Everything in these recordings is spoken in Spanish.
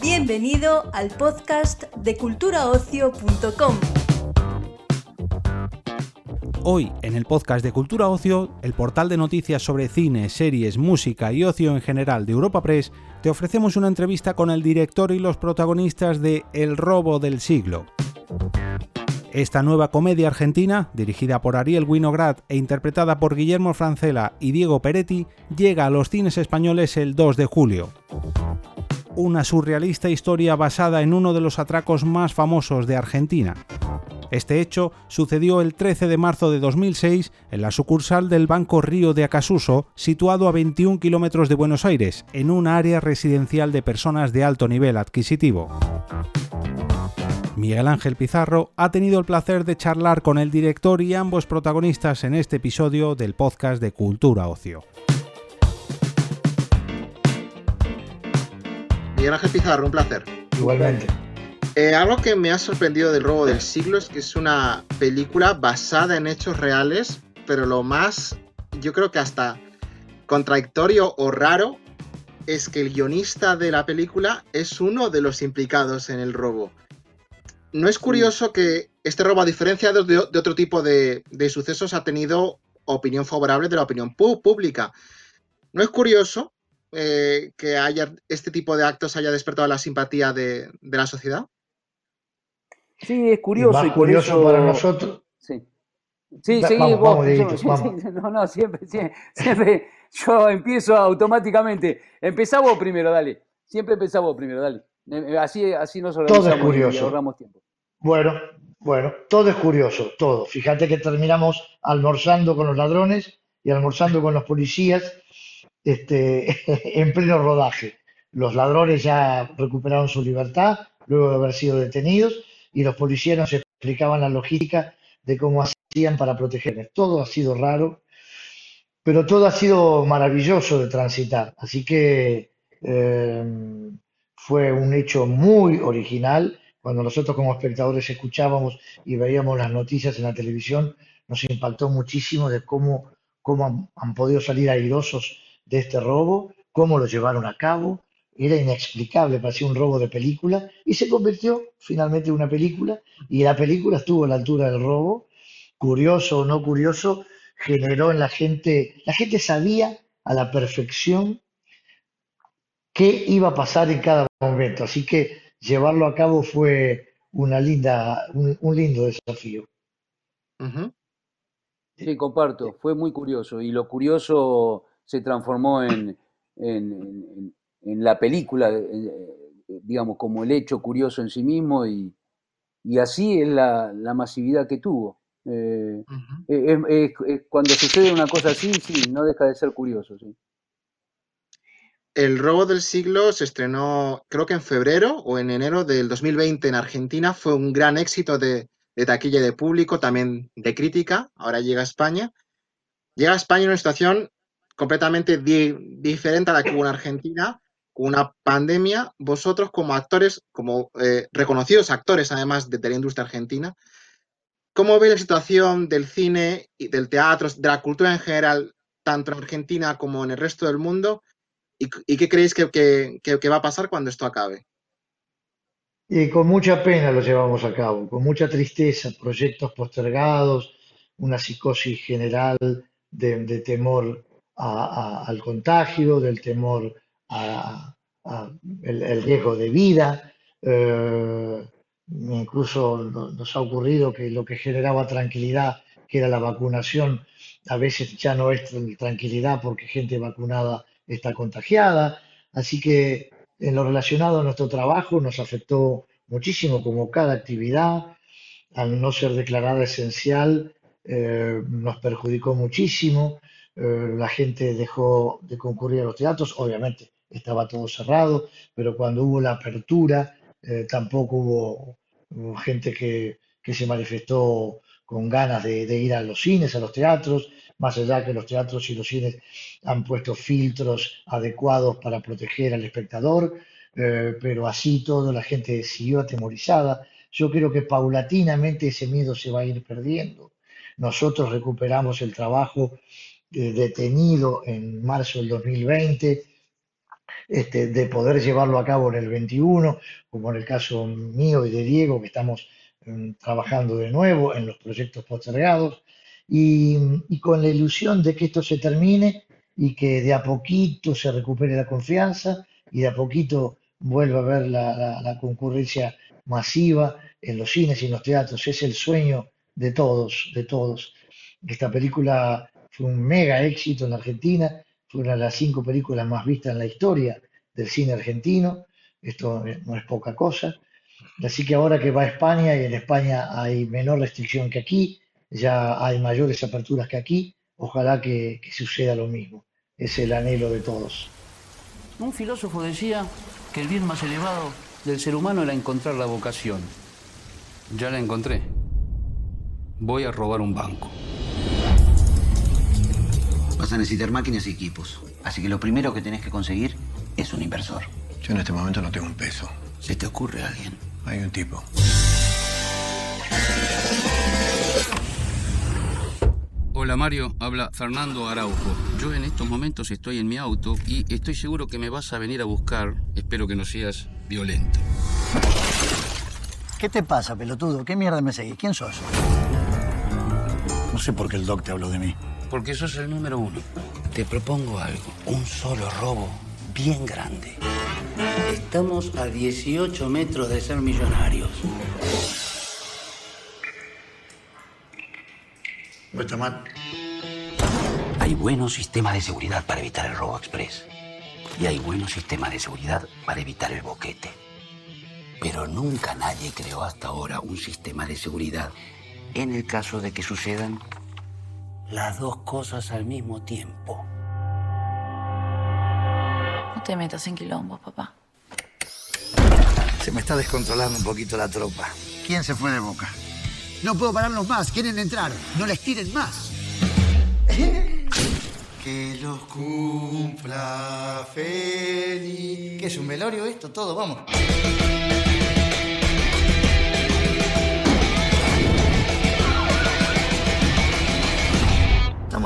Bienvenido al podcast de culturaocio.com. Hoy, en el podcast de Cultura Ocio, el portal de noticias sobre cine, series, música y ocio en general de Europa Press, te ofrecemos una entrevista con el director y los protagonistas de El robo del siglo. Esta nueva comedia argentina, dirigida por Ariel Winograd e interpretada por Guillermo Francela y Diego Peretti, llega a los cines españoles el 2 de julio. Una surrealista historia basada en uno de los atracos más famosos de Argentina. Este hecho sucedió el 13 de marzo de 2006 en la sucursal del Banco Río de Acasuso, situado a 21 kilómetros de Buenos Aires, en un área residencial de personas de alto nivel adquisitivo. Miguel Ángel Pizarro ha tenido el placer de charlar con el director y ambos protagonistas en este episodio del podcast de Cultura Ocio. Miguel Ángel Pizarro, un placer. Igualmente. Eh, algo que me ha sorprendido del robo del siglo es que es una película basada en hechos reales, pero lo más, yo creo que hasta contradictorio o raro es que el guionista de la película es uno de los implicados en el robo. ¿No es curioso que este robo, a diferencia de, otro tipo de, sucesos, ha tenido opinión favorable de la opinión pública? ¿No es curioso eh, que haya este tipo de actos haya despertado la simpatía de la sociedad? Sí, es curioso. Y, curioso para nosotros. Sí, sí, sí, vos, no, no, siempre, siempre, yo empiezo automáticamente. Empezá vos primero, dale. Siempre empezá vos primero, dale. Eh, eh, así, así nos organizamos todo es curioso. y ahorramos tiempo. Bueno, bueno, todo es curioso, todo. Fíjate que terminamos almorzando con los ladrones y almorzando con los policías este, en pleno rodaje. Los ladrones ya recuperaron su libertad luego de haber sido detenidos y los policías nos explicaban la logística de cómo hacían para protegernos. Todo ha sido raro, pero todo ha sido maravilloso de transitar. Así que eh, fue un hecho muy original. Cuando nosotros como espectadores escuchábamos y veíamos las noticias en la televisión, nos impactó muchísimo de cómo, cómo han, han podido salir airosos de este robo, cómo lo llevaron a cabo, era inexplicable, parecía un robo de película, y se convirtió finalmente en una película, y la película estuvo a la altura del robo, curioso o no curioso, generó en la gente, la gente sabía a la perfección qué iba a pasar en cada momento, así que llevarlo a cabo fue una linda, un, lindo desafío. Sí, comparto, fue muy curioso, y lo curioso se transformó en en la película, eh, eh, digamos, como el hecho curioso en sí mismo y, así es la, masividad que tuvo. Eh, cuando sucede una cosa así, sí, no deja de ser curioso. Sí. El robo del siglo se estrenó, creo que en febrero o en enero del 2020 en Argentina. Fue un gran éxito de, taquilla de público, también de crítica. Ahora llega a España. Llega a España en una situación completamente diferente a la que hubo en Argentina, una pandemia, vosotros como actores, como eh, reconocidos actores además de, la industria argentina, ¿cómo veis la situación del cine y del teatro, de la cultura en general, tanto en Argentina como en el resto del mundo? ¿Y, qué creéis que, va a pasar cuando esto acabe? Y con mucha pena lo llevamos a cabo, con mucha tristeza, proyectos postergados, una psicosis general de, temor al contagio, del temor a, el, riesgo de vida. Eh, incluso nos ha ocurrido que lo que generaba tranquilidad, que era la vacunación, a veces ya no es tranquilidad porque gente vacunada está contagiada. Así que en lo relacionado a nuestro trabajo nos afectó muchísimo como cada actividad. Al no ser declarada esencial, eh, nos perjudicó muchísimo. Eh, la gente dejó de concurrir a los teatros, obviamente estaba todo cerrado, pero cuando hubo la apertura eh, tampoco hubo, gente que, se manifestó con ganas de, ir a los cines, a los teatros, más allá que los teatros y los cines han puesto filtros adecuados para proteger al espectador, eh, pero así todo la gente siguió atemorizada. Yo creo que paulatinamente ese miedo se va a ir perdiendo. Nosotros recuperamos el trabajo eh, detenido en marzo del 2020, este, de poder llevarlo a cabo en el 21, como en el caso mío y de Diego, que estamos trabajando de nuevo en los proyectos postergados, y, y con la ilusión de que esto se termine y que de a poquito se recupere la confianza y de a poquito vuelva a ver la, concurrencia masiva en los cines y en los teatros. Es el sueño de todos, de todos. Esta película fue un mega éxito en la Argentina, fue una de las cinco películas más vistas en la historia del cine argentino. Esto no es poca cosa. Así que ahora que va a España y en España hay menor restricción que aquí, ya hay mayores aperturas que aquí, ojalá que suceda lo mismo es el anhelo de todos. Un filósofo decía que el bien más elevado del ser humano era encontrar la vocación. Ya la encontré. Voy a robar un banco. Vas a necesitar máquinas y equipos. Así que lo primero que tenés que conseguir es un inversor. Yo en este momento no tengo un peso. ¿Se te ocurre alguien? Hay un tipo. Hola Mario, habla Fernando Araujo. Yo en estos momentos estoy en mi auto y estoy seguro que me vas a venir a buscar. Espero que no seas violento. ¿Qué te pasa, pelotudo? ¿Qué mierda me seguís? ¿Quién sos? No sé por qué el doc te habló de mí. Porque sos el número uno. Te propongo algo. Un solo robo bien grande. Estamos a 18 metros de ser millonarios. No está mal. Hay buenos sistemas de seguridad para evitar el robo express. Y hay buenos sistemas de seguridad para evitar el boquete. Pero nunca nadie creó hasta ahora un sistema de seguridad en el caso de que sucedan las dos cosas al mismo tiempo. Te metas en quilombo, papá. Se me está descontrolando un poquito la tropa. ¿Quién se fue de boca? No puedo pararlos más, quieren entrar. No les tiren más. que los cumpla feliz. ¿Qué es un velorio esto? Todo, vamos.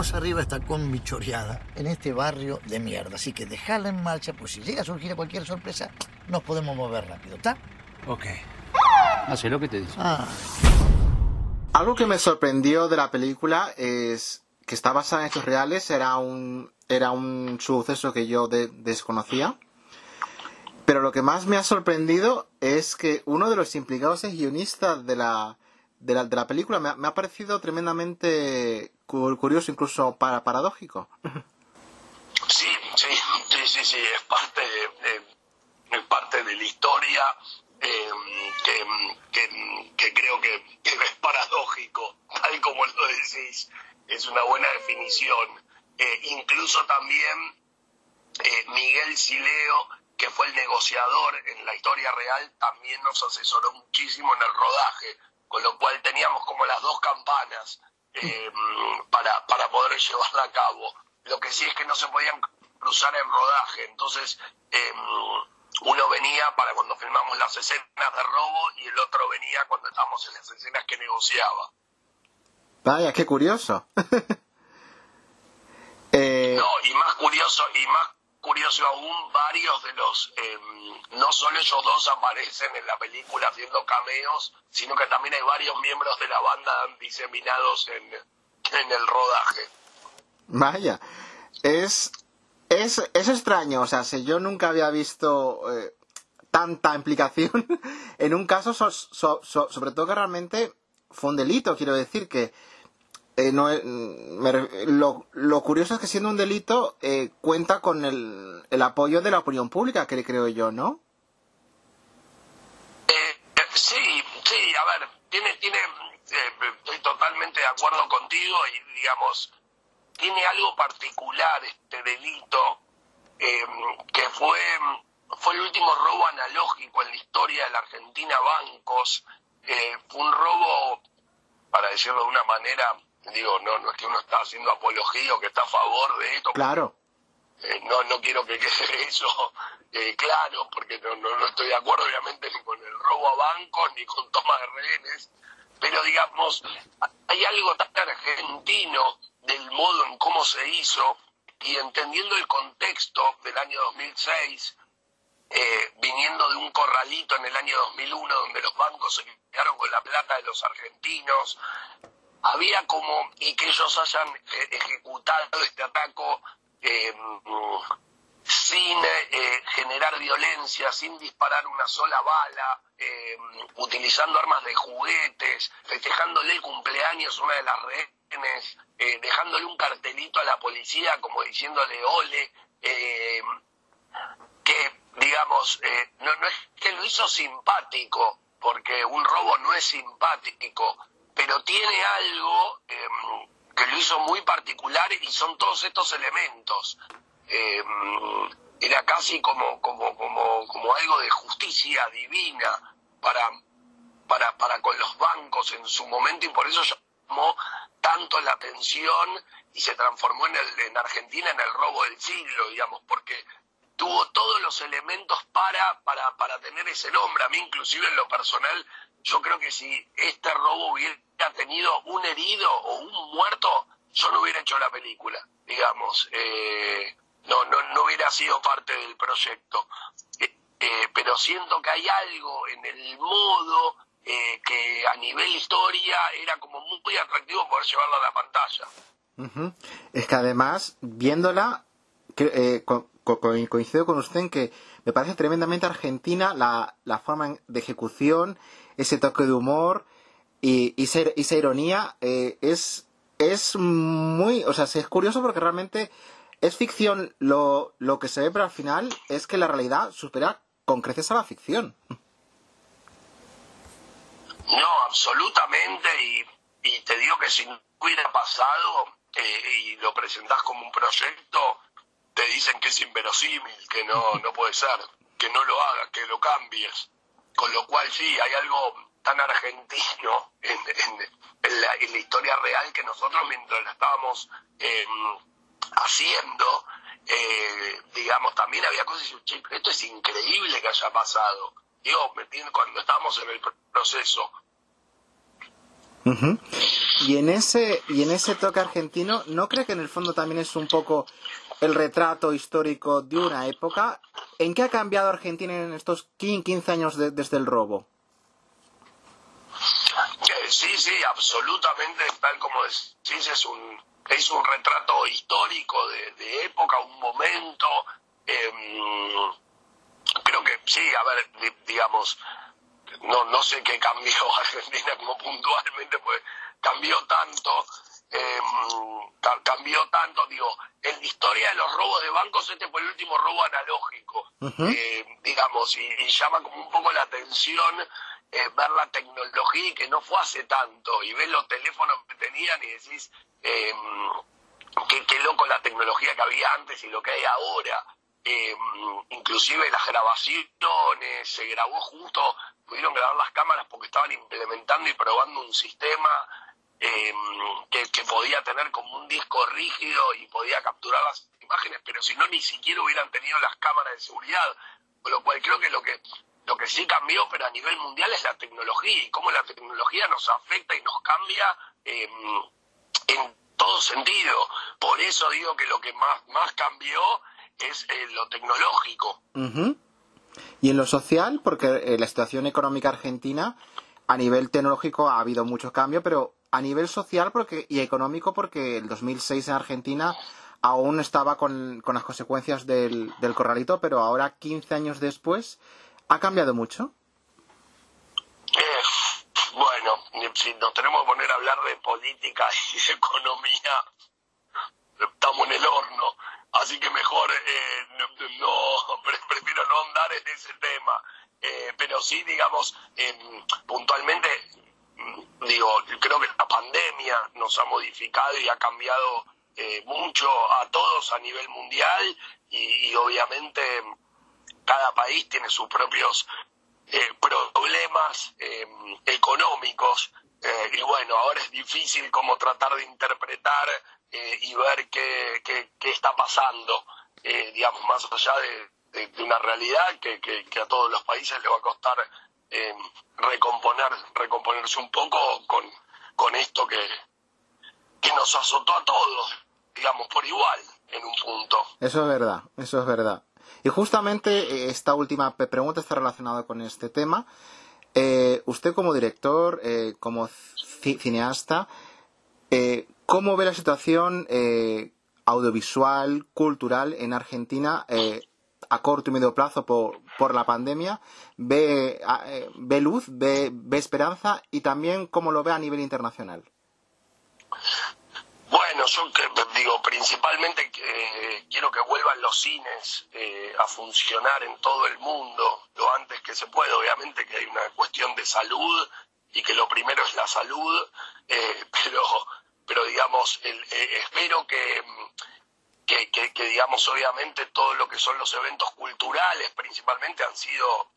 Arriba esta combi choreada en este barrio de mierda. Así que dejala en marcha, pues si llega a surgir cualquier sorpresa, nos podemos mover rápido, ¿está? Ok. Hace lo que te dice. Ah. Algo que me sorprendió de la película es que está basada en hechos reales, era un, era un suceso que yo desconocía. Pero lo que más me ha sorprendido es que uno de los implicados es guionista de la, de la, de la película. Me ha, parecido tremendamente curioso, incluso para, paradójico. Sí, sí, sí, sí, es parte, es parte de la historia Em, que, creo que, es paradójico, tal como lo decís, es una buena definición. Eh, incluso también eh, Miguel Sileo, que fue el negociador en la historia real, también nos asesoró muchísimo en el rodaje, con lo cual teníamos como las dos campanas em, para, para poder llevarla a cabo. Lo que sí es que no se podían cruzar en rodaje, entonces em, uno venía para cuando filmamos las escenas de robo y el otro venía cuando estábamos en las escenas que negociaba. Vaya, qué curioso. Eh, no, y más curioso, y más curioso aún, varios de los, em, no solo ellos dos aparecen en la película haciendo cameos, sino que también hay varios miembros de la banda diseminados en, en el rodaje. Vaya, es es, es extraño, o sea, si yo nunca había visto eh, tanta implicación en un caso, sobre todo que realmente fue un delito, quiero decir que eh, no, lo, lo, curioso es que siendo un delito eh, cuenta con el, el, apoyo de la opinión pública, que creo yo, ¿no? sí, sí, a ver, tiene, tiene, estoy totalmente de acuerdo contigo y digamos, tiene algo particular este delito, que fue, fue el último robo analógico en la historia de la Argentina bancos. Eh, fue un robo, para decirlo de una manera, digo, no, no es que uno está haciendo apología o que está a favor de esto. Claro. Eh, no, no quiero que quede eso eh, claro, porque no, no, estoy de acuerdo obviamente ni con el robo a bancos ni con toma de rehenes, pero digamos, hay algo tan argentino del modo en cómo se hizo y entendiendo el contexto del año 2006, eh, viniendo de un corralito en el año 2001 donde los bancos se quedaron con la plata de los argentinos, había como, y que ellos hayan eh, ejecutado este ataco eh, sin eh, generar violencia, sin disparar una sola bala, eh, utilizando armas de juguetes, festejándole el cumpleaños una de las rehenes, eh, dejándole un cartelito a la policía como diciéndole ole, que digamos, no, no es que lo hizo simpático, porque un robo no es simpático, pero tiene algo que lo hizo muy particular y son todos estos elementos. Eh, era casi como, como, como, como algo de justicia divina para, para, para con los bancos en su momento y por eso llamó tanto la atención y se transformó en, el, en Argentina en el robo del siglo, digamos, porque tuvo todos los elementos para, para, para tener ese nombre. A mí inclusive en lo personal, yo creo que si este robo hubiera tenido un herido o un muerto, yo no hubiera hecho la película, digamos. Eh, no, no, no hubiera sido parte del proyecto. Eh, eh, pero siento que hay algo en el modo eh, que a nivel historia era como muy atractivo poder llevarla a la pantalla. Es que además, viéndola, coincido con usted en que me parece tremendamente argentina la, la forma de ejecución, ese toque de humor y, y esa, ironía es, es muy, o sea, es curioso porque realmente es ficción lo, lo que se ve, pero al final es que la realidad supera con creces a la ficción. No, absolutamente, y, y te digo que si no hubiera pasado eh, y lo presentás como un proyecto, te dicen que es inverosímil, que no, no puede ser, que no lo hagas, que lo cambies. Con lo cual sí, hay algo tan argentino en, en, la, en la, historia real que nosotros mientras la estábamos eh, haciendo, digamos, también había cosas y esto es increíble que haya pasado. Digo, cuando estábamos en el proceso. Y en ese y en ese toque argentino, ¿no cree que en el fondo también es un poco el retrato histórico de una época? ¿En qué ha cambiado Argentina en estos 15 años desde el robo? Eh, sí, sí, absolutamente, tal como decís, es un, es un retrato histórico de, época, un momento. Em, creo que sí, a ver, digamos, no, no sé qué cambió Argentina como puntualmente, pues cambió tanto, em, cambió tanto, digo, en la historia de los robos de bancos este fue el último robo analógico, eh, digamos, y, llama como un poco la atención eh, ver la tecnología y que no fue hace tanto, y ves los teléfonos que tenían y decís, eh, qué, loco la tecnología que había antes y lo que hay ahora. Eh, inclusive las grabaciones, se grabó justo, pudieron grabar las cámaras porque estaban implementando y probando un sistema eh, que, podía tener como un disco rígido y podía capturar las imágenes, pero si no ni siquiera hubieran tenido las cámaras de seguridad, con lo cual creo que lo que lo que sí cambió, pero a nivel mundial es la tecnología y cómo la tecnología nos afecta y nos cambia eh, en todo sentido. Por eso digo que lo que más, más cambió es eh, lo tecnológico. Y en lo social, porque eh, la situación económica argentina, a nivel tecnológico ha habido mucho cambio, pero a nivel social porque, y económico, porque el 2006 en Argentina aún estaba con, con las consecuencias del, del corralito, pero ahora, 15 años después, ¿ha cambiado mucho? Bueno, si nos tenemos que poner a hablar de política y economía, estamos en el horno. Así que mejor eh, no, prefiero no andar en ese tema. Eh, pero sí, digamos, eh, puntualmente, digo, creo que la pandemia nos ha modificado y ha cambiado mucho a todos a nivel mundial y obviamente cada país tiene sus propios eh, problemas eh, económicos eh, y bueno, ahora es difícil como tratar de interpretar y ver qué, qué, está pasando, digamos, más allá de, de, una realidad que, que, a todos los países le va a costar recomponer, recomponerse un poco con, con esto que, que nos azotó a todos, digamos, por igual, en un punto. Eso es verdad, eso es verdad. Y justamente eh, esta última pregunta está relacionada con este tema. Eh, usted como director, eh, como cineasta, ¿cómo ve la situación audiovisual, cultural en Argentina a corto y medio plazo por, por la pandemia? ¿Ve, ve luz, ve, ve esperanza y también cómo lo ve a nivel internacional? Bueno, yo digo, principalmente que quiero que vuelvan los cines eh, a funcionar en todo el mundo lo antes que se pueda. Obviamente que hay una cuestión de salud y que lo primero es la salud, eh, pero, pero digamos, eh, espero que, que, que, digamos, obviamente todo lo que son los eventos culturales principalmente han sido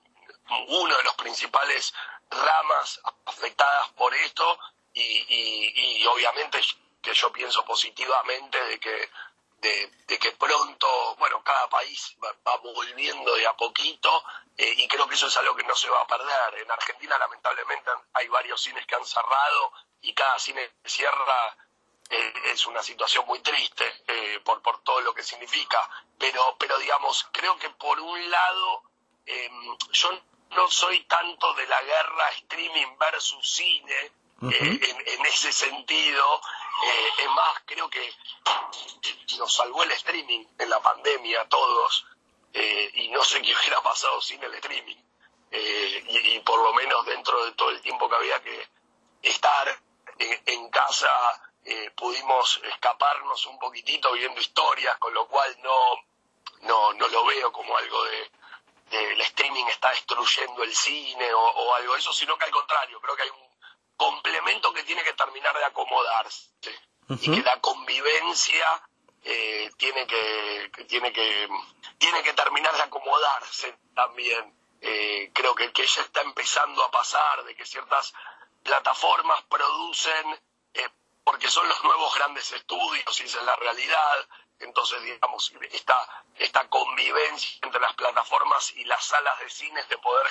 uno de los principales ramas afectadas por esto y, obviamente que yo pienso positivamente de que de, que pronto, bueno, cada país va, volviendo de a poquito eh, y creo que eso es algo que no se va a perder. En Argentina lamentablemente hay varios cines que han cerrado y cada cine que cierra eh, es una situación muy triste eh, por, por todo lo que significa. Pero, pero digamos, creo que por un lado em, yo no soy tanto de la guerra streaming versus cine, en, ese sentido, eh, es más, creo que nos salvó el streaming en la pandemia a todos eh, y no sé qué hubiera pasado sin el streaming. Eh, y, por lo menos dentro de todo el tiempo que había que estar en, casa pudimos escaparnos un poquitito viendo historias, con lo cual no, no, no lo veo como algo de, el streaming está destruyendo el cine o, o algo de eso, sino que al contrario, creo que hay un complemento que tiene que terminar de acomodarse. Y que la convivencia eh, tiene que, tiene que tiene que terminar de acomodarse también. Eh, creo que, que ya está empezando a pasar de que ciertas plataformas producen eh, porque son los nuevos grandes estudios y esa es la realidad. Entonces digamos esta esta convivencia entre las plataformas y las salas de cines de poder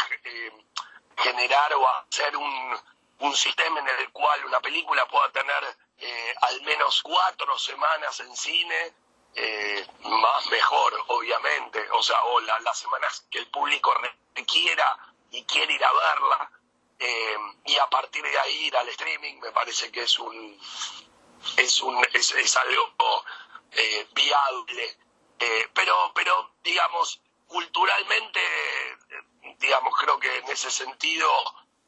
generar o hacer un sistema en el cual una película pueda tener eh, al menos cuatro semanas en cine, eh, más mejor, obviamente, o sea, o las semanas que el público requiera y quiere ir a verla, eh, y a partir de ahí ir al streaming, me parece que es un es un es, es algo viable, pero pero digamos culturalmente, digamos creo que en ese sentido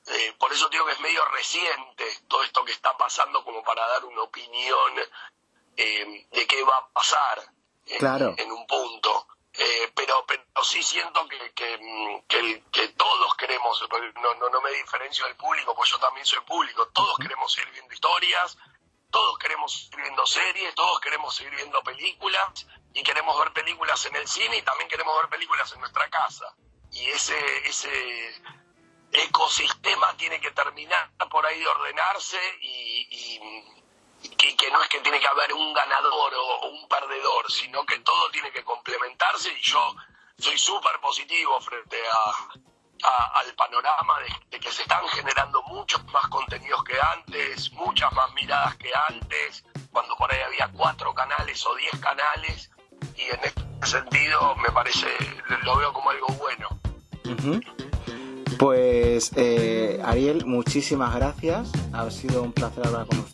eh, por eso digo que es medio reciente todo esto que está pasando como para dar una opinión eh, de qué va a pasar en, un punto. Eh, pero, pero sí siento que, que, que, todos queremos, no, no, no me diferencio del público, pues yo también soy público, todos queremos seguir viendo historias, todos queremos seguir viendo series, todos queremos seguir viendo películas y queremos ver películas en el cine y también queremos ver películas en nuestra casa. Y ese, ese, ecosistema tiene que terminar por ahí de ordenarse y, que, no es que tiene que haber un ganador o, un perdedor, sino que todo tiene que complementarse y yo soy súper positivo frente a, al panorama de, que se están generando muchos más contenidos que antes, muchas más miradas que antes, cuando por ahí había cuatro canales o diez canales y en este sentido me parece, lo veo como algo bueno. Pues eh, Ariel, muchísimas gracias. Ha sido un placer hablar con usted.